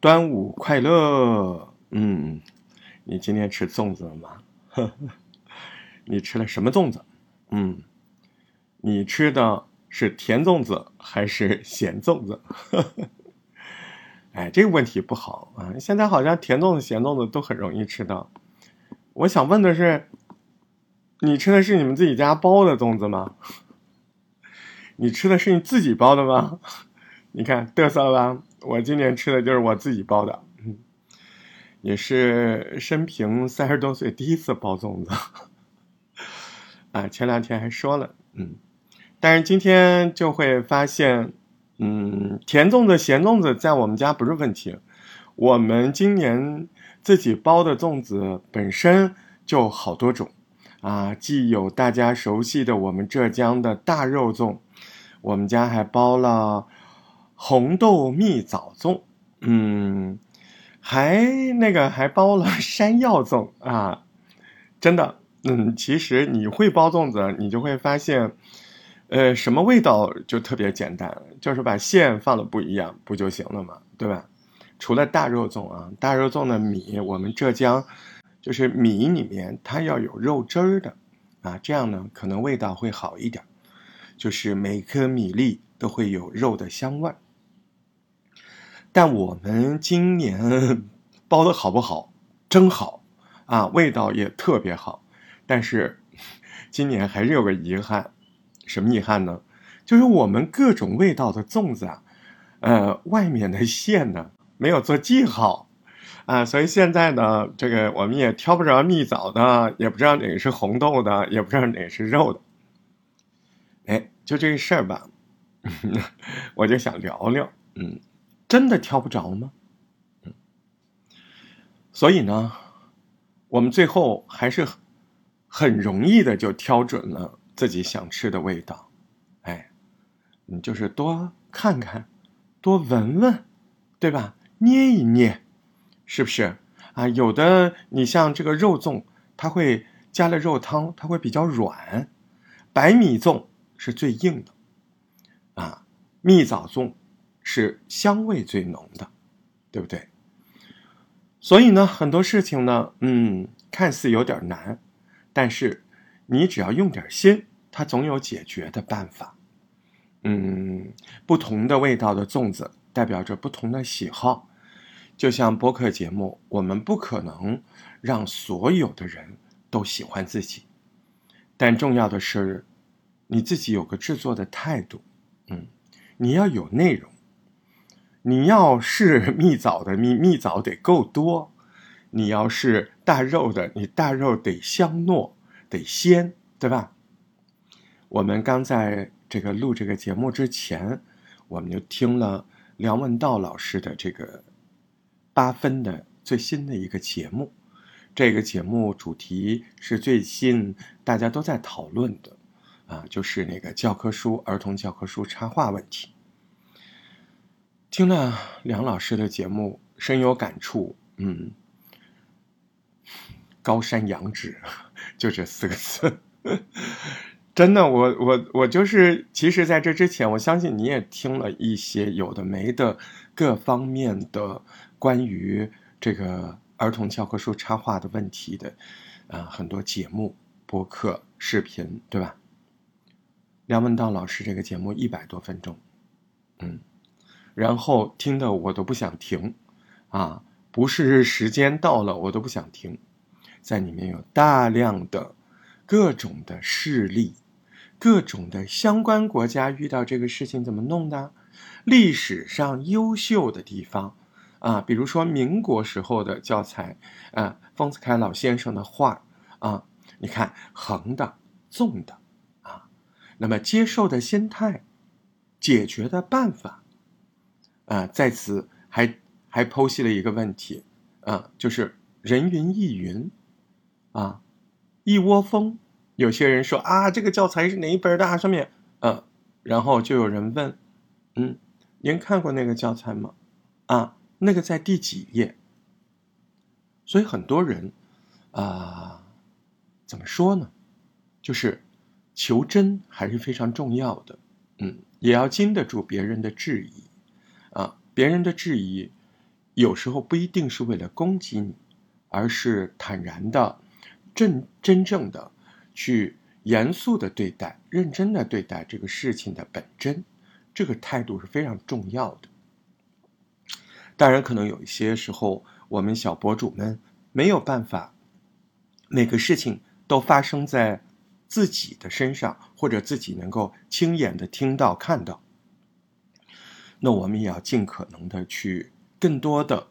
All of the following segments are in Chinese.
端午快乐！嗯，你今天吃粽子了吗？你吃了什么粽子？嗯，你吃的是甜粽子还是咸粽子？哎，这个问题不好啊！现在好像甜粽子、咸粽子都很容易吃到。我想问的是，你吃的是你们自己家包的粽子吗？你吃的是你自己包的吗？你看嘚瑟了吧？我今年吃的就是我自己包的，嗯，也是生平三十多岁第一次包粽子，啊，前两天还说了，嗯，但是今天就会发现，嗯，甜粽子、咸粽子在我们家不是问题，我们今年自己包的粽子本身就好多种，啊，既有大家熟悉的我们浙江的大肉粽，我们家还包了。红豆蜜枣粽，嗯，还那个还包了 山药粽啊，真的，嗯，其实你会包粽子，你就会发现，呃，什么味道就特别简单，就是把馅放的不一样，不就行了嘛，对吧？除了大肉粽啊，大肉粽的米，我们浙江就是米里面它要有肉汁儿的啊，这样呢可能味道会好一点，就是每颗米粒都会有肉的香味儿。但我们今年 包的好不好？真好啊，味道也特别好。但是今年还是有个遗憾，什么遗憾呢？就是我们各种味道的粽子啊，呃，外面的馅呢没有做记号啊，所以现在呢，这个我们也挑不着蜜枣的，也不知道哪个是红豆的，也不知道哪个是肉的。哎，就这事儿吧，我就想聊聊，嗯。真的挑不着吗？嗯，所以呢，我们最后还是很容易的就挑准了自己想吃的味道。哎，你就是多看看，多闻闻，对吧？捏一捏，是不是啊？有的你像这个肉粽，它会加了肉汤，它会比较软；白米粽是最硬的，啊，蜜枣粽。是香味最浓的，对不对？所以呢，很多事情呢，嗯，看似有点难，但是你只要用点心，它总有解决的办法。嗯，不同的味道的粽子代表着不同的喜好，就像播客节目，我们不可能让所有的人都喜欢自己，但重要的是你自己有个制作的态度，嗯，你要有内容。你要是蜜枣的蜜蜜枣得够多，你要是大肉的，你大肉得香糯，得鲜，对吧？我们刚在这个录这个节目之前，我们就听了梁文道老师的这个八分的最新的一个节目，这个节目主题是最近大家都在讨论的，啊，就是那个教科书儿童教科书插画问题。听了梁老师的节目，深有感触。嗯，高山仰止，就这四个字，真的，我我我就是，其实在这之前，我相信你也听了一些有的没的各方面的关于这个儿童教科书插画的问题的，啊，很多节目、播客、视频，对吧？梁文道老师这个节目一百多分钟，嗯。然后听的我都不想停，啊，不是时间到了我都不想停，在里面有大量的各种的事例，各种的相关国家遇到这个事情怎么弄的，历史上优秀的地方，啊，比如说民国时候的教材，啊，丰子恺老先生的画，啊，你看横的、纵的，啊，那么接受的心态，解决的办法。啊，在此还还剖析了一个问题，啊，就是人云亦云，啊，一窝蜂。有些人说啊，这个教材是哪一本的？上面，嗯，然后就有人问，嗯，您看过那个教材吗？啊，那个在第几页？所以很多人，啊，怎么说呢？就是求真还是非常重要的，嗯，也要经得住别人的质疑。啊，别人的质疑，有时候不一定是为了攻击你，而是坦然的、真真正的去严肃的对待、认真的对待这个事情的本真，这个态度是非常重要的。当然，可能有一些时候，我们小博主们没有办法，每个事情都发生在自己的身上，或者自己能够亲眼的听到、看到。那我们也要尽可能的去更多的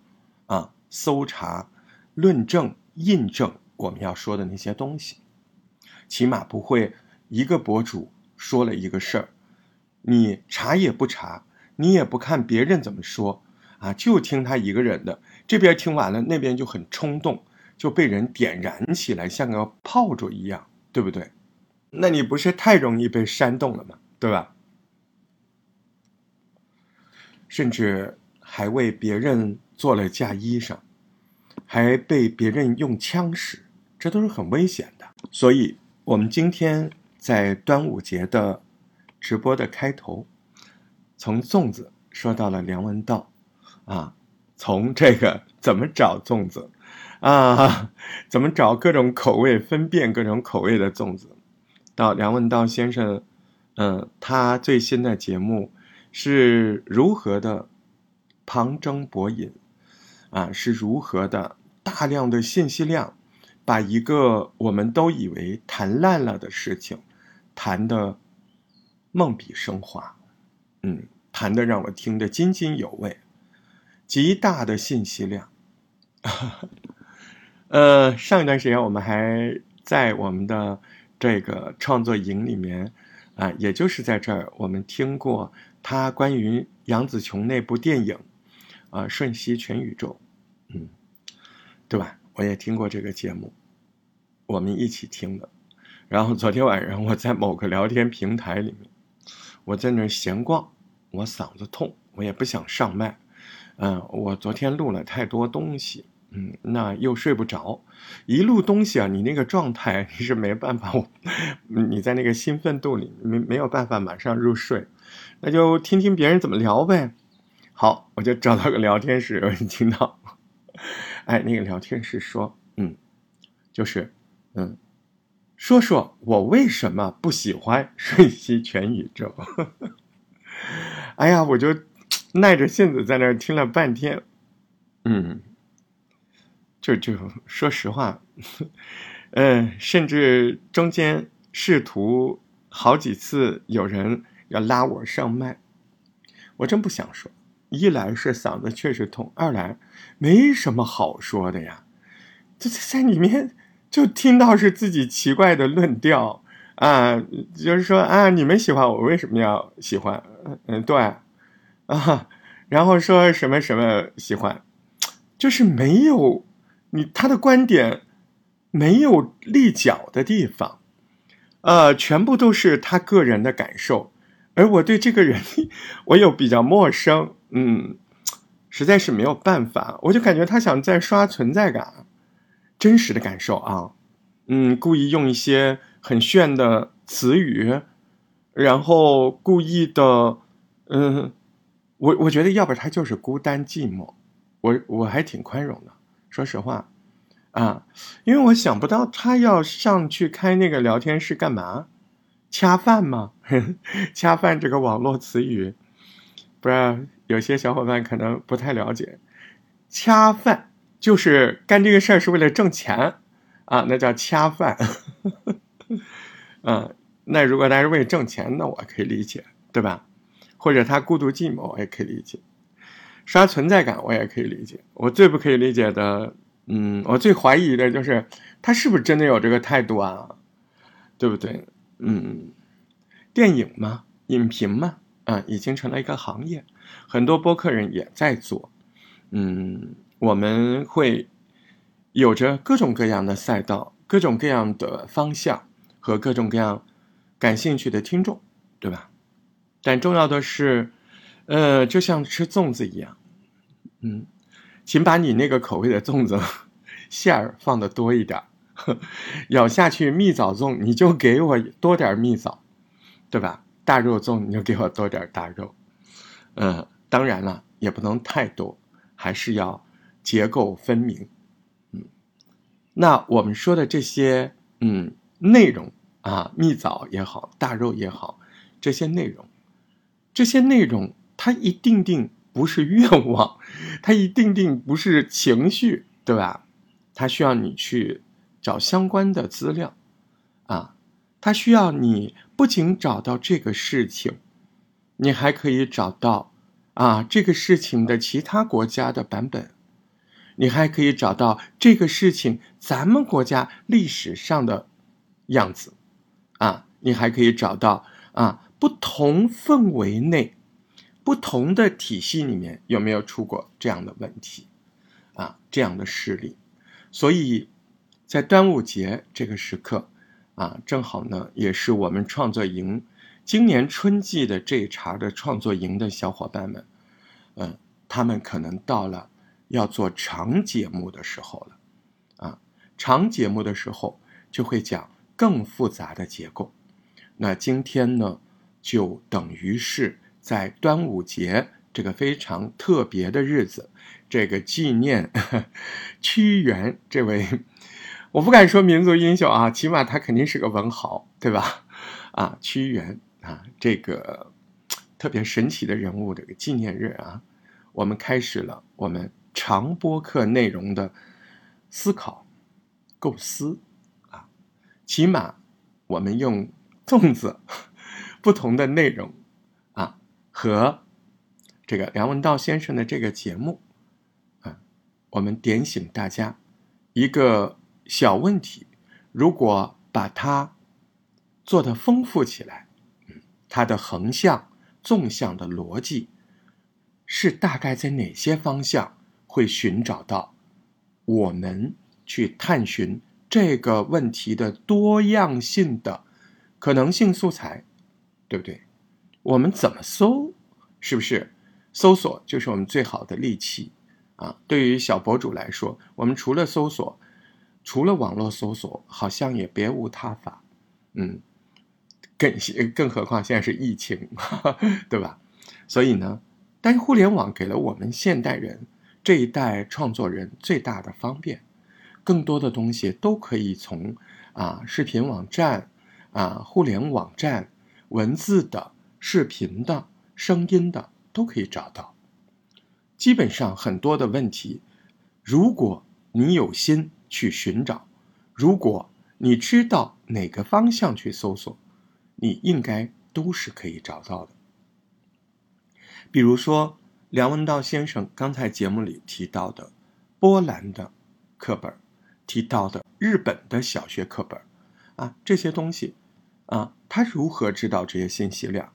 啊搜查、论证、印证我们要说的那些东西，起码不会一个博主说了一个事儿，你查也不查，你也不看别人怎么说啊，就听他一个人的，这边听完了，那边就很冲动，就被人点燃起来，像个炮竹一样，对不对？那你不是太容易被煽动了吗？对吧？甚至还为别人做了嫁衣裳，还被别人用枪使，这都是很危险的。所以，我们今天在端午节的直播的开头，从粽子说到了梁文道，啊，从这个怎么找粽子，啊，怎么找各种口味、分辨各种口味的粽子，到梁文道先生，嗯，他最新的节目。是如何的旁征博引啊？是如何的大量的信息量，把一个我们都以为谈烂了的事情，谈的梦比生花，嗯，谈的让我听得津津有味，极大的信息量。呃，上一段时间我们还在我们的这个创作营里面啊，也就是在这儿，我们听过。他关于杨紫琼那部电影，啊，《瞬息全宇宙》，嗯，对吧？我也听过这个节目，我们一起听的。然后昨天晚上我在某个聊天平台里面，我在那闲逛，我嗓子痛，我也不想上麦，嗯，我昨天录了太多东西，嗯，那又睡不着，一录东西啊，你那个状态你是没办法，你在那个兴奋度里没没有办法马上入睡。那就听听别人怎么聊呗。好，我就找到个聊天室，有人听到。哎，那个聊天室说，嗯，就是，嗯，说说我为什么不喜欢《瞬息全宇宙》。哎呀，我就 耐着性子在那儿听了半天。嗯，就就说实话，嗯，甚至中间试图好几次有人。要拉我上麦，我真不想说。一来是嗓子确实痛，二来没什么好说的呀。这在里面就听到是自己奇怪的论调啊，就是说啊，你们喜欢我为什么要喜欢？嗯，对啊，然后说什么什么喜欢，就是没有你他的观点没有立脚的地方，呃，全部都是他个人的感受。而我对这个人，我又比较陌生，嗯，实在是没有办法，我就感觉他想在刷存在感，真实的感受啊，嗯，故意用一些很炫的词语，然后故意的，嗯，我我觉得要不然他就是孤单寂寞，我我还挺宽容的，说实话，啊，因为我想不到他要上去开那个聊天室干嘛。恰饭吗？恰饭这个网络词语，不知道有些小伙伴可能不太了解。恰饭就是干这个事儿是为了挣钱啊，那叫恰饭。嗯，那如果他是为了挣钱，那我可以理解，对吧？或者他孤独寂寞，我也可以理解。刷存在感，我也可以理解。我最不可以理解的，嗯，我最怀疑的就是他是不是真的有这个态度啊？对不对？嗯，电影嘛，影评嘛，啊，已经成了一个行业，很多播客人也在做。嗯，我们会有着各种各样的赛道，各种各样的方向和各种各样感兴趣的听众，对吧？但重要的是，呃，就像吃粽子一样，嗯，请把你那个口味的粽子 馅儿放的多一点。咬下去蜜枣粽，你就给我多点蜜枣，对吧？大肉粽你就给我多点大肉，嗯，当然了，也不能太多，还是要结构分明。嗯，那我们说的这些，嗯，内容啊，蜜枣也好，大肉也好，这些内容，这些内容，它一定定不是愿望，它一定定不是情绪，对吧？它需要你去找相关的资料，啊，它需要你不仅找到这个事情，你还可以找到。啊，这个事情的其他国家的版本，你还可以找到这个事情咱们国家历史上的样子，啊，你还可以找到啊不同氛围内、不同的体系里面有没有出过这样的问题，啊，这样的事例。所以，在端午节这个时刻，啊，正好呢，也是我们创作营。今年春季的这一茬的创作营的小伙伴们，嗯，他们可能到了要做长节目的时候了，啊，长节目的时候就会讲更复杂的结构。那今天呢，就等于是在端午节这个非常特别的日子，这个纪念 屈原这位，我不敢说民族英雄啊，起码他肯定是个文豪，对吧？啊，屈原。啊，这个特别神奇的人物，这个纪念日啊，我们开始了我们长播课内容的思考、构思啊。起码我们用粽子 不同的内容，和这个梁文道先生的这个节目啊，我们点醒大家一个小问题：如果把它做的丰富起来。它的横向、纵向的逻辑是大概在哪些方向会寻找到我们去探寻这个问题的多样性的可能性素材，对不对？我们怎么搜？是不是搜索就是我们最好的利器啊？对于小博主来说，我们除了搜索，除了网络搜索，好像也别无他法。嗯。更更何况现在是疫情，对吧？所以呢，但是互联网给了我们现代人这一代创作人最大的方便，更多的东西都可以从啊视频网站啊互联网站文字的、视频的、声音的都可以找到。基本上很多的问题，如果你有心去寻找，如果你知道哪个方向去搜索。你应该都是可以找到的。比如说，梁文道先生刚才节目里提到的波兰的课本，提到的日本的小学课本，啊，这些东西，啊，他如何知道这些信息量？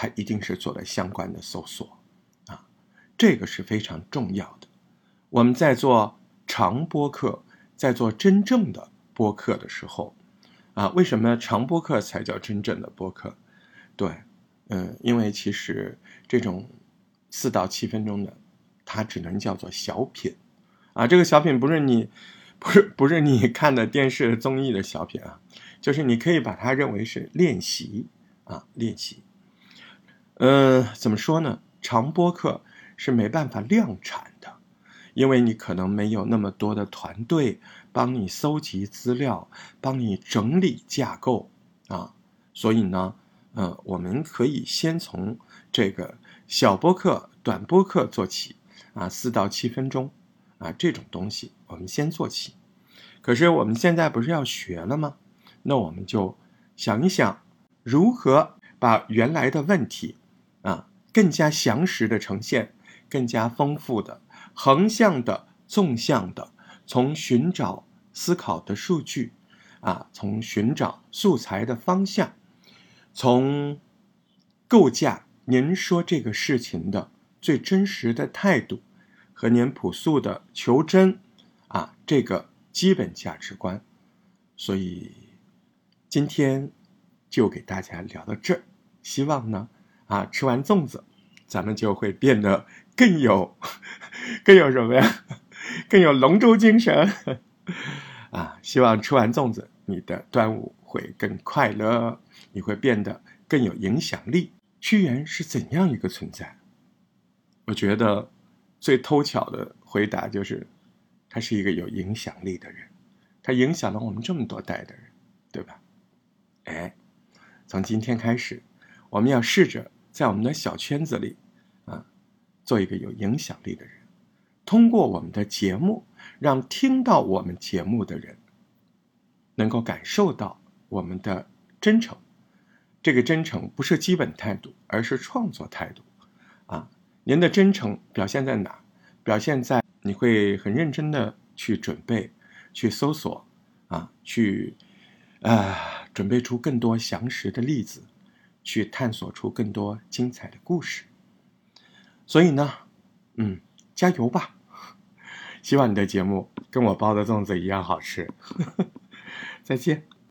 他一定是做了相关的搜索，啊，这个是非常重要的。我们在做长播课，在做真正的播客的时候。啊，为什么长播客才叫真正的播客？对，嗯，因为其实这种四到七分钟的，它只能叫做小品。啊，这个小品不是你，不是不是你看的电视综艺的小品啊，就是你可以把它认为是练习啊，练习。嗯，怎么说呢？长播客是没办法量产的。因为你可能没有那么多的团队帮你搜集资料，帮你整理架构啊，所以呢，嗯，我们可以先从这个小播客、短播客做起啊，四到七分钟啊，这种东西我们先做起。可是我们现在不是要学了吗？那我们就想一想，如何把原来的问题更加详实的呈现，更加丰富的。横向的、纵向的，从寻找思考的数据，啊，从寻找素材的方向，从构架您说这个事情的最真实的态度和您朴素的求真，啊，这个基本价值观。所以今天就给大家聊到这儿，希望呢，啊，吃完粽子，咱们就会变得。更有，更有什么呀？更有龙舟精神啊！希望吃完粽子，你的端午会更快乐，你会变得更有影响力。屈原是怎样一个存在？我觉得最偷巧的回答就是，他是一个有影响力的人，他影响了我们这么多代的人，对吧？哎，从今天开始，我们要试着在我们的小圈子里，啊，做一个有影响力的人，通过我们的节目，让听到我们节目的人，能够感受到我们的真诚。这个真诚不是基本态度，而是创作态度，啊。您的真诚表现在哪？表现在你会很认真的去准备，去搜索，啊，去，啊，准备出更多详实的例子，去探索出更多精彩的故事。所以呢，嗯，加油吧！希望你的节目跟我包的粽子一样好吃。再见。